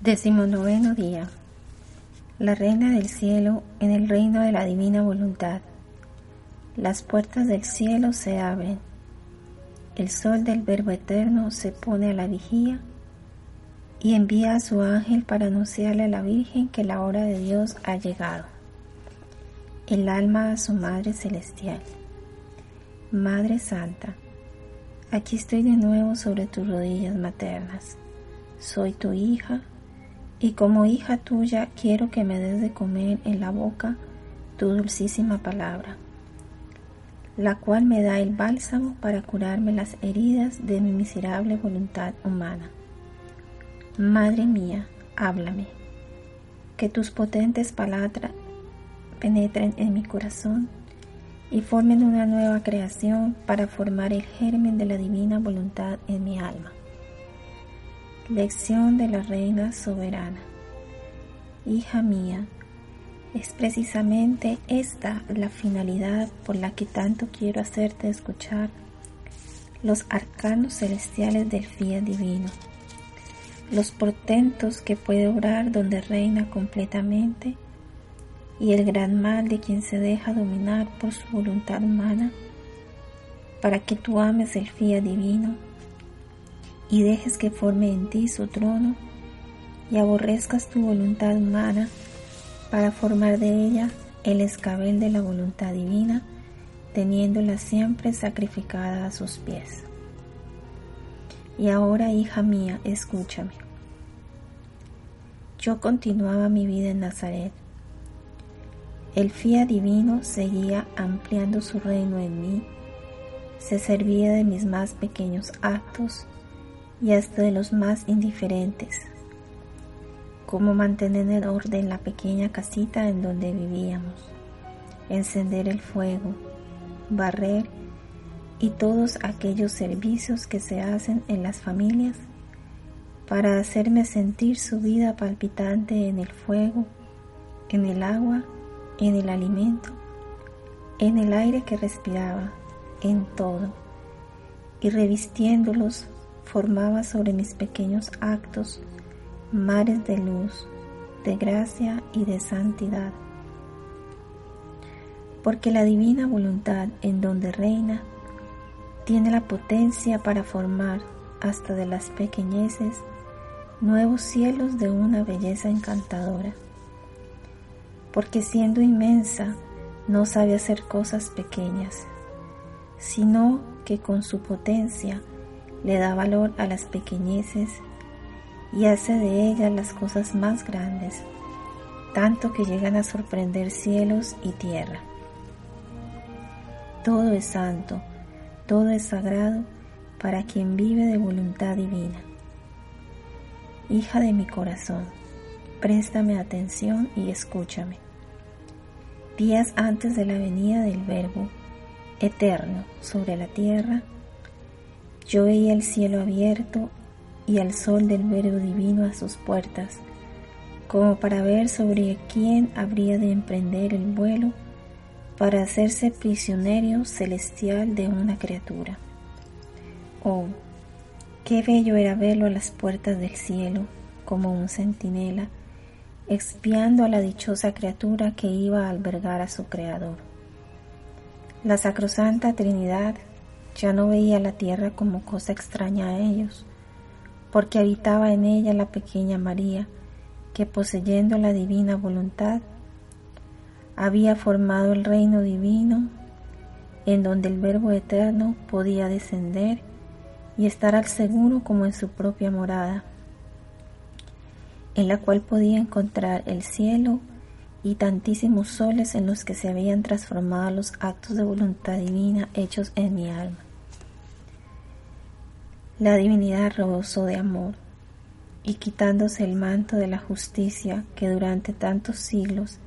Decimonoveno día. La Reina del Cielo en el reino de la Divina Voluntad. Las puertas del cielo se abren. El sol del Verbo Eterno se pone a la vigía y envía a su ángel para anunciarle a la Virgen que la hora de Dios ha llegado. El alma a su Madre Celestial. Madre Santa, aquí estoy de nuevo sobre tus rodillas maternas. Soy tu hija y como hija tuya quiero que me des de comer en la boca tu dulcísima palabra, la cual me da el bálsamo para curarme las heridas de mi miserable voluntad humana. Madre mía, háblame, que tus potentes palabras penetren en mi corazón y formen una nueva creación para formar el germen de la divina voluntad en mi alma. Lección de la Reina Soberana. Hija mía, es precisamente esta la finalidad por la que tanto quiero hacerte escuchar los arcanos celestiales del fiat divino, los portentos que puede obrar donde reina completamente y el gran mal de quien se deja dominar por su voluntad humana, para que tú ames el fiat divino y dejes que forme en ti su trono y aborrezcas tu voluntad humana para formar de ella el escabel de la voluntad divina, teniéndola siempre sacrificada a sus pies. Y ahora, hija mía, escúchame. Yo continuaba mi vida en Nazaret. El fía divino seguía ampliando su reino en mí, se servía de mis más pequeños actos y hasta de los más indiferentes, como mantener en orden la pequeña casita en donde vivíamos, encender el fuego, barrer y todos aquellos servicios que se hacen en las familias para hacerme sentir su vida palpitante en el fuego, en el agua, en el alimento, en el aire que respiraba, en todo, y revistiéndolos formaba sobre mis pequeños actos mares de luz, de gracia y de santidad. Porque la divina voluntad en donde reina tiene la potencia para formar hasta de las pequeñeces nuevos cielos de una belleza encantadora. Porque siendo inmensa no sabe hacer cosas pequeñas, sino que con su potencia le da valor a las pequeñeces y hace de ellas las cosas más grandes, tanto que llegan a sorprender cielos y tierra. Todo es santo, todo es sagrado para quien vive de voluntad divina. Hija de mi corazón, préstame atención y escúchame. Días antes de la venida del Verbo eterno sobre la tierra, yo veía el cielo abierto y al sol del verbo divino a sus puertas, como para ver sobre quién habría de emprender el vuelo para hacerse prisionero celestial de una criatura. Oh, qué bello era verlo a las puertas del cielo, como un centinela, expiando a la dichosa criatura que iba a albergar a su Creador. La Sacrosanta Trinidad ya no veía la tierra como cosa extraña a ellos, porque habitaba en ella la pequeña María, que poseyendo la divina voluntad, había formado el reino divino en donde el Verbo eterno podía descender y estar al seguro como en su propia morada, en la cual podía encontrar el cielo y tantísimos soles en los que se habían transformado los actos de voluntad divina hechos en mi alma. La divinidad rebosó de amor y quitándose el manto de la justicia que durante tantos siglos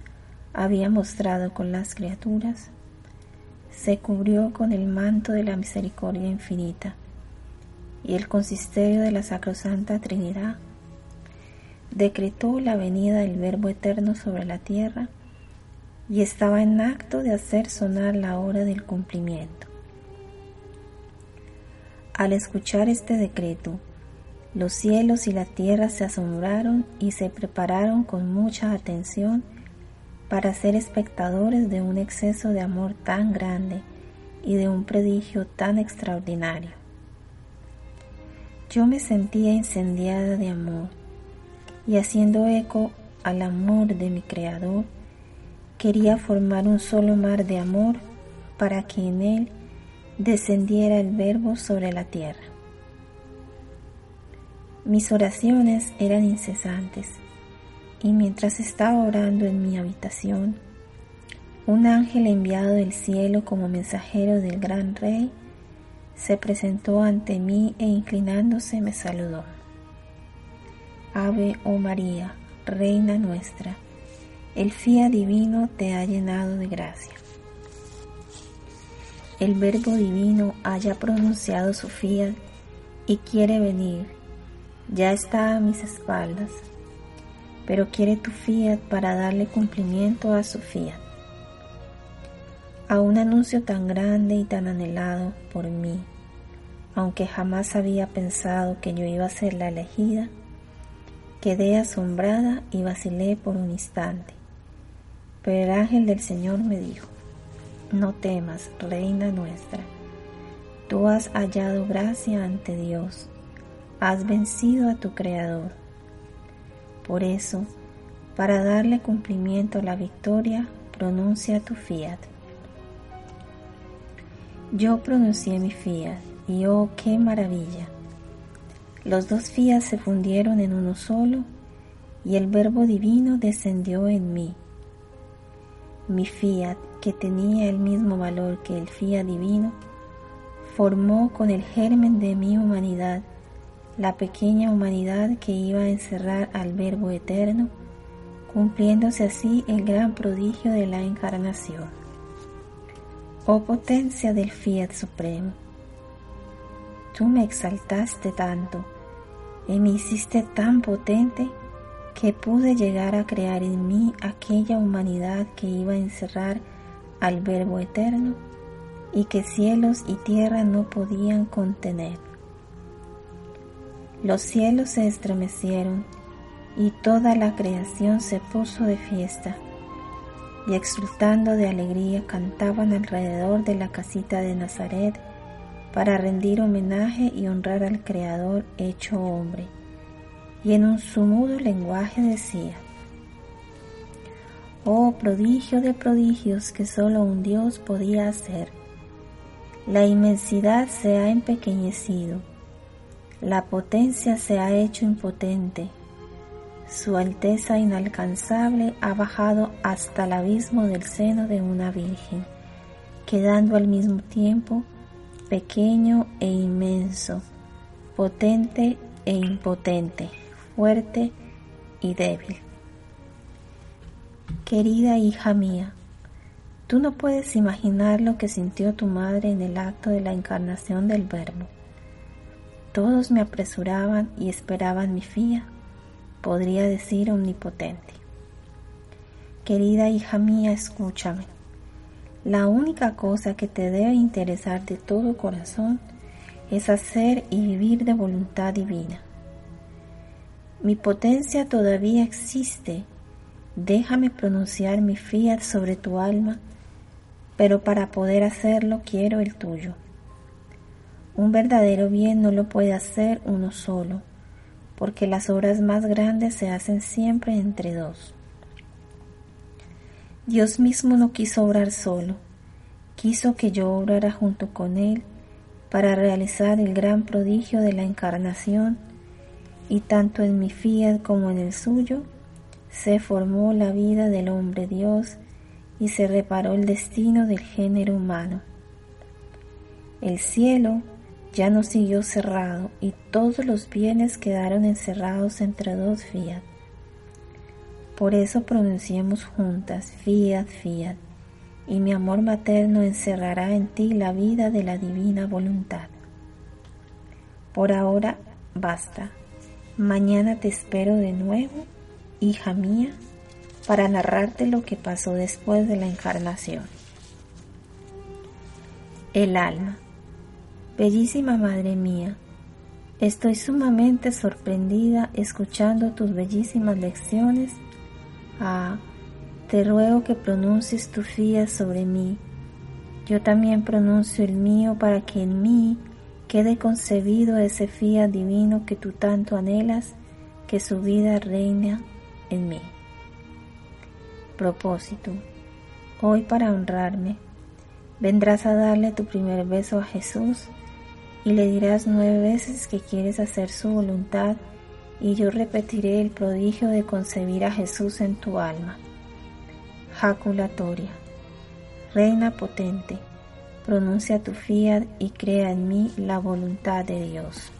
había mostrado con las criaturas, se cubrió con el manto de la misericordia infinita y el consisterio de la Sacrosanta Trinidad decretó la venida del Verbo Eterno sobre la tierra y estaba en acto de hacer sonar la hora del cumplimiento. Al escuchar este decreto, Los cielos y la tierra se asombraron y se prepararon con mucha atención para ser espectadores de un exceso de amor tan grande y de un prodigio tan extraordinario. Yo me sentía incendiada de amor y haciendo eco al amor de mi Creador, quería formar un solo mar de amor para que en él descendiera el Verbo sobre la tierra. Mis oraciones eran incesantes y mientras estaba orando en mi habitación, un ángel enviado del cielo como mensajero del gran rey se presentó ante mí e inclinándose me saludó. Ave, oh María, Reina nuestra, el fía divino te ha llenado de gracia. El Verbo divino haya pronunciado su fiat y quiere venir, ya está a mis espaldas, pero quiere tu fiat para darle cumplimiento a su fiat. A un anuncio tan grande y tan anhelado por mí, aunque jamás había pensado que yo iba a ser la elegida, quedé asombrada y vacilé por un instante. Pero el ángel del Señor me dijo, no temas, reina nuestra, tú has hallado gracia ante Dios, has vencido a tu Creador. Por eso, para darle cumplimiento a la victoria, pronuncia tu fiat. Yo pronuncié mi fiat y oh, qué maravilla. Los dos fiat se fundieron en uno solo y el Verbo Divino descendió en mí. Mi fiat, que tenía el mismo valor que el fiat divino, formó con el germen de mi humanidad la pequeña humanidad que iba a encerrar al Verbo eterno, cumpliéndose así el gran prodigio de la encarnación. Oh potencia del fiat supremo, tú me exaltaste tanto y me hiciste tan potente que pude llegar a crear en mí aquella humanidad que iba a encerrar al Verbo eterno y que cielos y tierra no podían contener. Los cielos se estremecieron y toda la creación se puso de fiesta y exultando de alegría cantaban alrededor de la casita de Nazaret para rendir homenaje y honrar al Creador hecho hombre y en un sumudo lenguaje decía, Oh prodigio de prodigios que solo un Dios podía hacer. La inmensidad se ha empequeñecido, la potencia se ha hecho impotente, su alteza inalcanzable ha bajado hasta el abismo del seno de una virgen, quedando al mismo tiempo pequeño e inmenso, potente e impotente fuerte y débil. Querida hija mía, tú no puedes imaginar lo que sintió tu madre en el acto de la encarnación del Verbo. Todos me apresuraban y esperaban mi fía, podría decir omnipotente. Querida hija mía, escúchame. La única cosa que te debe interesar de todo corazón es hacer y vivir de voluntad divina mi potencia todavía existe. Déjame pronunciar mi fiat sobre tu alma, pero para poder hacerlo quiero el tuyo. Un verdadero bien no lo puede hacer uno solo, porque las obras más grandes se hacen siempre entre dos. Dios mismo no quiso obrar solo, quiso que yo obrara junto con Él para realizar el gran prodigio de la encarnación y tanto en mi fiat como en el suyo se formó la vida del hombre Dios y se reparó el destino del género humano. El cielo ya no siguió cerrado y todos los bienes quedaron encerrados entre dos fiat. Por eso pronunciemos juntas fiat, fiat, y mi amor materno encerrará en ti la vida de la divina voluntad. Por ahora basta. Mañana te espero de nuevo, hija mía, para narrarte lo que pasó después de la encarnación. El alma. Bellísima madre mía, Estoy sumamente sorprendida escuchando tus bellísimas lecciones. Ah, te ruego que pronuncies tu fía sobre mí. Yo también pronuncio el mío para que en mí quede concebido ese fía divino que tú tanto anhelas, que su vida reina en mí. Propósito. Hoy para honrarme, vendrás a darle tu primer beso a Jesús y le dirás nueve veces que quieres hacer su voluntad y yo repetiré el prodigio de concebir a Jesús en tu alma. Jaculatoria. Reina potente, pronuncia tu fiat y crea en mí la voluntad de Dios.